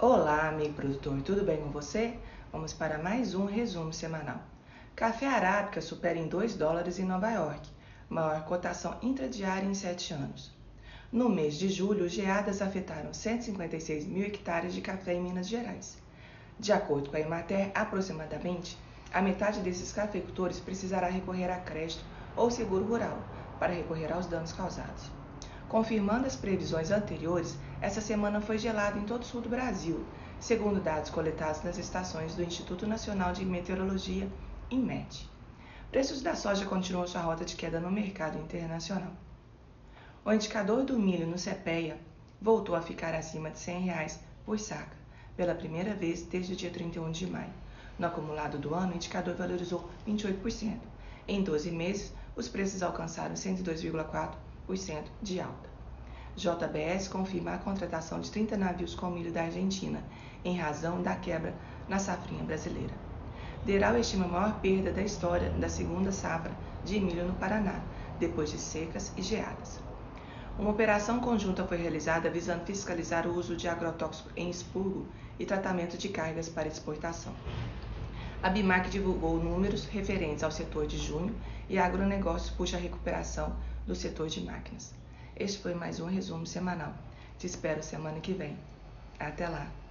Olá, amigo produtor, tudo bem com você? Vamos para mais um resumo semanal. Café arábica supera em 2 dólares em Nova York, maior cotação intradiária em 7 anos. No mês de julho, geadas afetaram 156 mil hectares de café em Minas Gerais. De acordo com a Emater, aproximadamente a metade desses cafeicultores precisará recorrer a crédito ou seguro rural para recorrer aos danos causados. Confirmando as previsões anteriores, essa semana foi gelada em todo o sul do Brasil, segundo dados coletados nas estações do Instituto Nacional de Meteorologia, INMET. Preços da soja continuam sua rota de queda no mercado internacional. O indicador do milho no CPEA voltou a ficar acima de 100 reais por saca, pela primeira vez desde o dia 31 de maio. No acumulado do ano, o indicador valorizou 28%. Em 12 meses, os preços alcançaram 102,4% de alta. JBS confirma a contratação de 30 navios com milho da Argentina, em razão da quebra na safrinha brasileira. Deral estima a maior perda da história da segunda safra de milho no Paraná, depois de secas e geadas. Uma operação conjunta foi realizada visando fiscalizar o uso de agrotóxico em expurgo e tratamento de cargas para exportação. A BIMAC divulgou números referentes ao setor de junho e a agronegócio puxa a recuperação do setor de máquinas. Este foi mais um resumo semanal. Te espero semana que vem. Até lá!